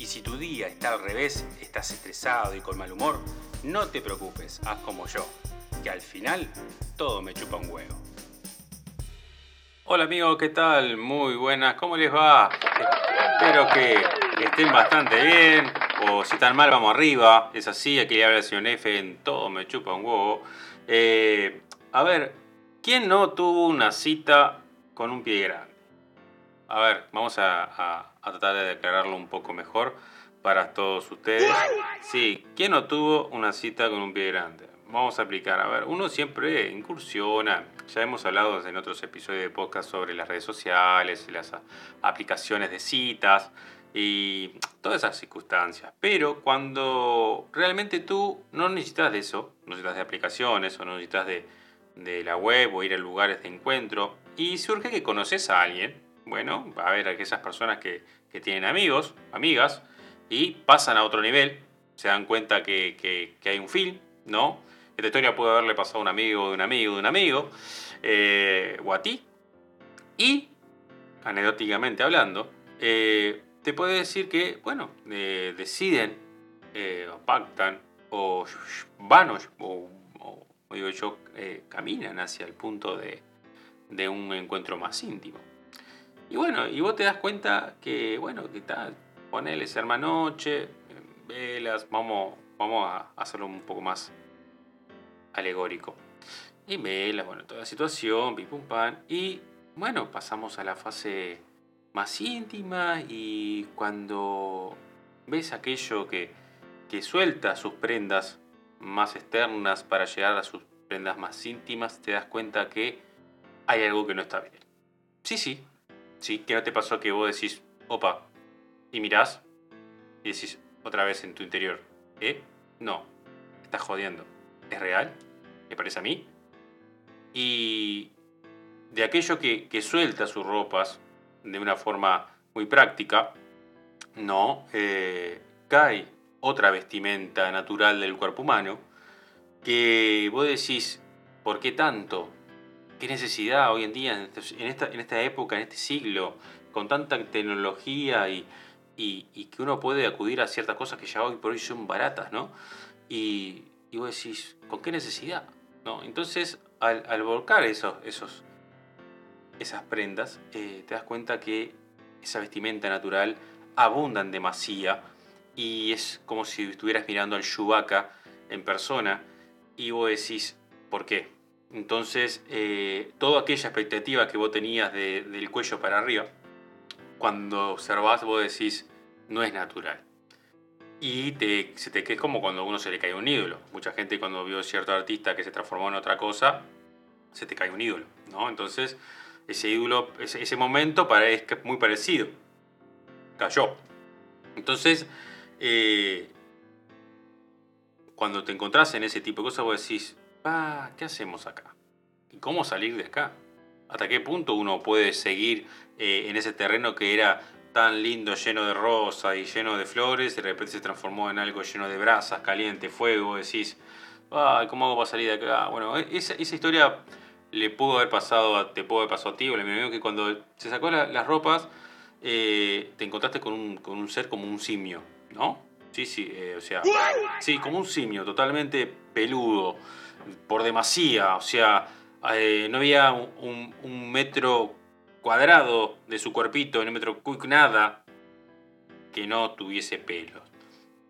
Y si tu día está al revés, estás estresado y con mal humor, no te preocupes, haz como yo, que al final todo me chupa un huevo. Hola amigos, ¿qué tal? Muy buenas, ¿cómo les va? Espero que estén bastante bien, o si están mal, vamos arriba. Es así, aquí le habla el señor F en todo me chupa un huevo. Eh, a ver, ¿quién no tuvo una cita con un pie grande? A ver, vamos a, tratar de declararlo un poco mejor para todos ustedes. Sí, ¿quién no tuvo una cita con un pie grande? Vamos a aplicar. A ver, uno siempre incursiona. Ya hemos hablado en otros episodios de podcast sobre las redes sociales, las aplicaciones de citas y todas esas circunstancias. Pero cuando realmente tú no necesitas de eso, no necesitas de aplicaciones o no necesitas de la web o ir a lugares de encuentro y surge que conoces a alguien, bueno, a ver a esas personas que, tienen amigos, amigas, y pasan a otro nivel, se dan cuenta que, hay un film, ¿no? Esta historia puede haberle pasado a un amigo de un amigo de un amigo, eh, o a ti, y, anecdóticamente hablando, eh, te puede decir que, bueno, eh, deciden, pactan, o van, o, digo yo, caminan hacia el punto de, un encuentro más íntimo. Y bueno, y vos te das cuenta que, bueno, que tal, ponele serma noche, velas, vamos, vamos a hacerlo un poco más alegórico. Y velas, bueno, toda la situación, pim pum pan, y bueno, pasamos a la fase más íntima y cuando ves aquello que, que suelta sus prendas más externas para llegar a sus prendas más íntimas, te das cuenta que hay algo que no está bien. Sí, sí, sí, que no te pasó que vos decís, opa, y mirás y decís otra vez en tu interior, ¿eh? No, estás jodiendo. ¿Es real? ¿Me parece a mí? Y de aquello que, que suelta sus ropas, de una forma muy práctica, no, eh, cae otra vestimenta natural del cuerpo humano que vos decís, ¿por qué tanto? ¿Qué necesidad hoy en día, en esta, en esta época, en este siglo, con tanta tecnología y, y, que uno puede acudir a ciertas cosas que ya hoy por hoy son baratas, ¿no? Y, y vos decís, ¿con qué necesidad? ¿No? Entonces, al, al volcar esos, esos, esas prendas, eh, te das cuenta que esa vestimenta natural abunda en demasía y es como si estuvieras mirando al Chewbacca en persona y vos decís, ¿por qué? Entonces, eh, toda aquella expectativa que vos tenías del cuello para arriba, cuando observás vos decís, no es natural. Y te, se te, es como cuando a uno se le cae un ídolo. Mucha gente cuando vio cierto artista que se transformó en otra cosa, se te cae un ídolo, ¿no? Entonces, ese ídolo, ese, momento es muy parecido. Cayó. Entonces, eh, cuando te encontrás en ese tipo de cosas, vos decís, ah, ¿qué hacemos acá? ¿Y cómo salir de acá? ¿Hasta qué punto uno puede seguir eh, en ese terreno que era tan lindo, lleno de rosa y lleno de flores, y de repente se transformó en algo lleno de brasas, caliente, fuego, decís, ¿cómo hago para salir de acá? Bueno, esa, esa historia le pudo haber pasado, a, te pudo haber pasado a ti, o le amigo que cuando se sacó las ropas, eh, te encontraste con un, con un, ser como un simio, ¿no? Sí, sí, eh, o sea, sí, como un simio, totalmente peludo, por demasía, o sea, eh, no había un, metro cuadrado de su cuerpito, un metro nada que no tuviese pelo.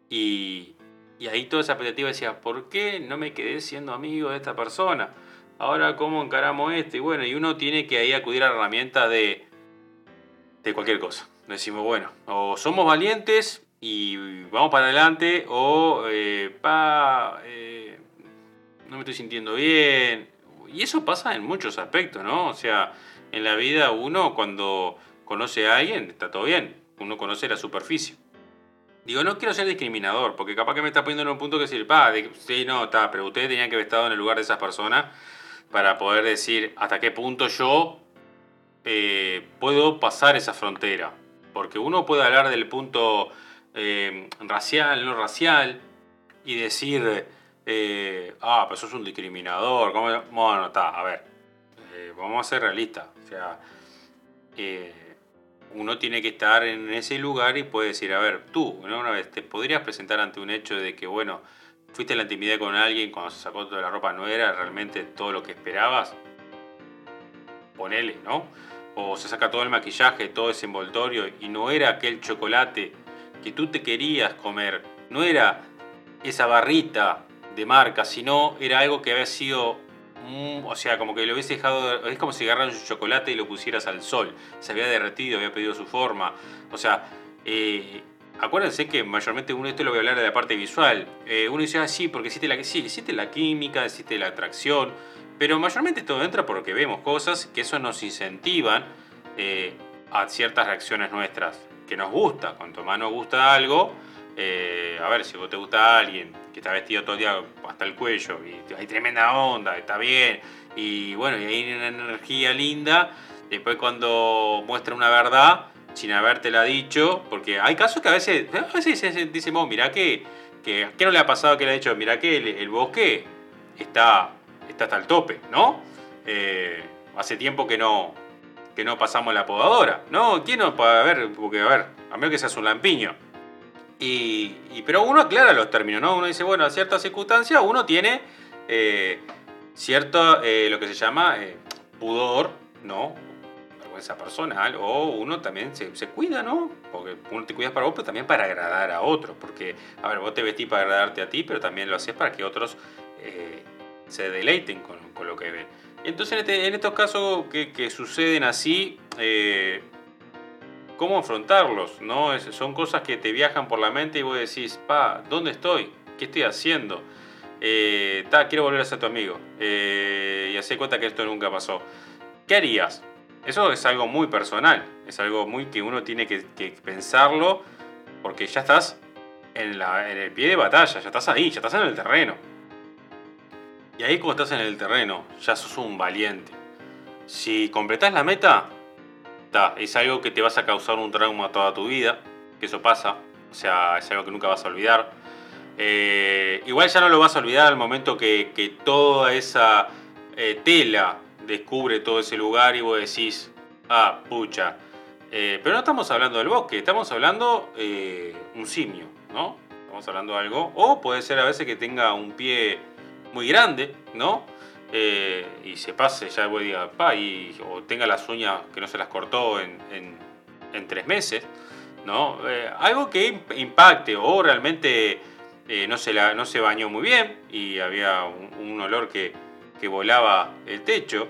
Y, y ahí toda esa expectativa decía, ¿por qué no me quedé siendo amigo de esta persona? ahora cómo encaramos esto. Y bueno, y uno tiene que ahí acudir a la herramienta de, de cualquier cosa. Decimos, bueno, o somos valientes y vamos para adelante, o eh, pa, eh, no me estoy sintiendo bien. Y eso pasa en muchos aspectos, ¿no? O sea, en la vida uno cuando conoce a alguien está todo bien, uno conoce la superficie. Digo, no quiero ser discriminador, porque capaz que me está poniendo en un punto que decir, pa, sí, no, está, pero ustedes tenían que haber estado en el lugar de esas personas para poder decir hasta qué punto yo eh, puedo pasar esa frontera. Porque uno puede hablar del punto eh, racial, no racial, y decir, eh, ah, pero sos un discriminador. Bueno, está, a ver, vamos a ser realistas. O sea, uno tiene que estar en ese lugar y puede decir, a ver, tú, una vez te podrías presentar ante un hecho de que, bueno, fuiste a la intimidad con alguien cuando se sacó toda la ropa, no era realmente todo lo que esperabas. Ponele, ¿no? O se saca todo el maquillaje, todo ese envoltorio y no era aquel chocolate que tú te querías comer, no era esa barrita de marca, sino era algo que había sido Mm, o sea, como que lo hubiese dejado. Es como si agarraran un chocolate y lo pusieras al sol. Se había derretido, había perdido su forma. O sea, eh, acuérdense que mayormente uno, esto lo voy a hablar de la parte visual. Eh, uno dice, ah, sí, porque existe la, sí, existe la química, existe la atracción. Pero mayormente todo entra porque vemos cosas que eso nos incentivan eh, a ciertas reacciones nuestras. Que nos gusta. Cuanto más nos gusta algo, a ver, si vos te gusta alguien que está vestido todo el día hasta el cuello y hay tremenda onda, está bien, y bueno, y hay una energía linda, después cuando muestra una verdad, sin habértela dicho, porque hay casos que a veces, a veces dicen, oh, mira que, que, ¿qué no le ha pasado que le ha dicho? Mira que el, bosque está, está hasta el tope, ¿no? Eh, hace tiempo que no, que no pasamos la podadora, ¿no? ¿Quién no? A ver, porque a ver, a menos que seas un lampiño. Y, pero uno aclara los términos, ¿no? Uno dice, bueno, a cierta circunstancia uno tiene eh, cierto, eh, lo que se llama eh, pudor, ¿no? Vergüenza personal, o uno también se, cuida, ¿no? Porque uno te cuidas para vos, pero también para agradar a otros. Porque, a ver, vos te vestís para agradarte a ti, pero también lo haces para que otros se deleiten con, lo que ven. Entonces, en, este, en estos casos que, que suceden así, cómo afrontarlos, ¿no? son cosas que te viajan por la mente y vos decís, pa, ¿dónde estoy? ¿Qué estoy haciendo? Eh, quiero volver a ser tu amigo. Eh, y hace cuenta que esto nunca pasó. ¿Qué harías? Eso es algo muy personal, es algo muy que uno tiene que, pensarlo porque ya estás en, en, el pie de batalla, ya estás ahí, ya estás en el terreno. Y ahí cuando estás en el terreno, ya sos un valiente. Si completás la meta, es algo que te vas a causar un trauma toda tu vida, que eso pasa, o sea, es algo que nunca vas a olvidar. Eh, igual ya no lo vas a olvidar al momento que, toda esa eh, tela descubre todo ese lugar y vos decís, ah, pucha. Eh, pero no estamos hablando del bosque, estamos hablando un simio, ¿no? Estamos hablando de algo. O puede ser a veces que tenga un pie muy grande, ¿no? Eh, y se pase ya voy diga, pa, y, o tenga las uñas que no se las cortó en, en, tres meses, ¿no? Eh, algo que impacte o realmente eh, no, se la, no se bañó muy bien y había un, olor que, que, volaba el techo,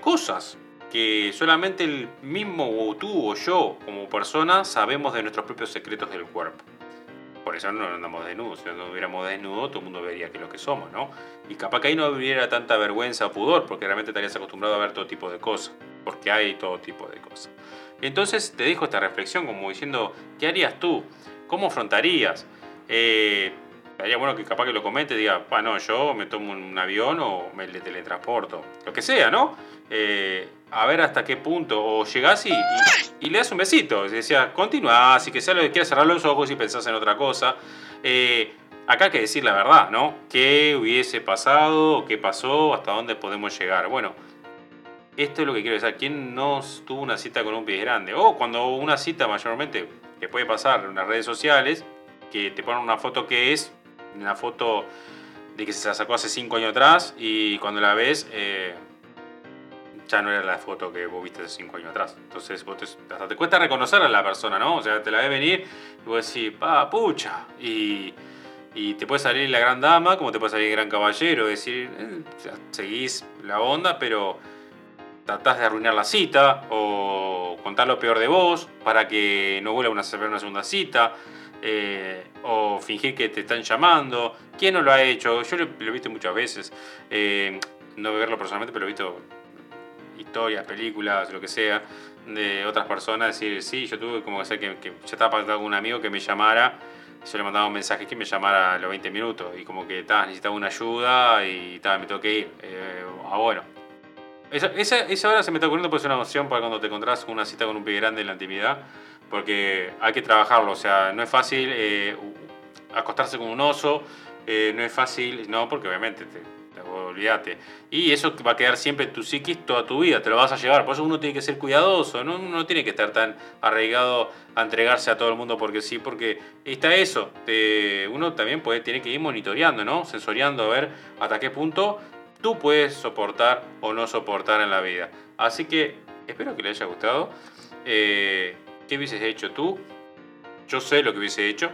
cosas que solamente el mismo tú o yo como persona sabemos de nuestros propios secretos del cuerpo. Por eso no andamos desnudos. Si no hubiéramos desnudos, todo el mundo vería que es lo que somos, ¿no? Y capaz que ahí no hubiera tanta vergüenza o pudor, porque realmente estarías acostumbrado a ver todo tipo de cosas. Porque hay todo tipo de cosas. Entonces te dejo esta reflexión como diciendo, ¿qué harías tú? ¿Cómo afrontarías? Eh, Sería bueno que capaz que lo comente y diga, pa, no, yo me tomo un avión o me teletransporto. Lo que sea, ¿no? Eh, a ver hasta qué punto. O llegás y, y, le das un besito. Y decía, continúa, así que sea lo que quieras cerrar los ojos y pensás en otra cosa. Eh, acá hay que decir la verdad, ¿no? ¿Qué hubiese pasado? ¿Qué pasó? ¿Hasta dónde podemos llegar? Bueno, esto es lo que quiero decir. ¿Quién no tuvo una cita con un pie grande? O cuando una cita mayormente que puede pasar en las redes sociales, que te ponen una foto que es una foto de que se la sacó hace 5 años atrás y cuando la ves eh, ya no era la foto que vos viste hace 5 años atrás. Entonces vos te, hasta te cuesta reconocer a la persona, ¿no? O sea, te la ves venir y vos decís, pa, pucha. Y, y te puede salir la gran dama como te puede salir el gran caballero. Decir, eh, seguís la onda, pero tratás de arruinar la cita o contar lo peor de vos para que no vuelva a una segunda cita. Eh, o fingir que te están llamando. ¿Quién no lo ha hecho? Yo lo, he visto muchas veces. Eh, no verlo personalmente, pero he visto historias, películas, lo que sea, de otras personas, decir, sí, yo tuve como que hacer que, ya estaba pactado con un amigo que me llamara, yo le mandaba un mensaje que me llamara a los 20 minutos, y como que ta, necesitaba una ayuda y ta, me tengo que ir. Eh, ah, bueno. Esa, esa, esa hora se me está ocurriendo pues es una opción para cuando te encontrás con una cita con un pie grande en la intimidad, porque hay que trabajarlo, o sea, no es fácil eh, acostarse con un oso, eh, no es fácil, no, porque obviamente te, olvídate. Y eso va a quedar siempre en tu psiquis toda tu vida, te lo vas a llevar. Por eso uno tiene que ser cuidadoso, ¿no? uno no tiene que estar tan arraigado a entregarse a todo el mundo porque sí, porque está eso. uno también puede, tiene que ir monitoreando, ¿no? Sensoriando a ver hasta qué punto tú puedes soportar o no soportar en la vida. Así que espero que le haya gustado. Eh, ¿Qué hubieses hecho tú? Yo sé lo que hubiese hecho.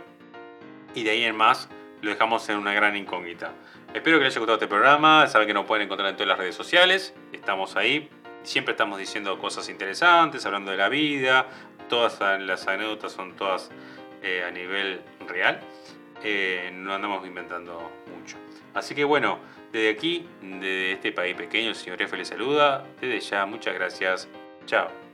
Y de ahí en más lo dejamos en una gran incógnita. Espero que les haya gustado este programa. Saben que nos pueden encontrar en todas las redes sociales. Estamos ahí. Siempre estamos diciendo cosas interesantes, hablando de la vida. Todas las anécdotas son todas eh, a nivel real. Eh, no andamos inventando mucho. Así que bueno, desde aquí, desde este país pequeño, el señor F les saluda. Desde ya, muchas gracias. Chao.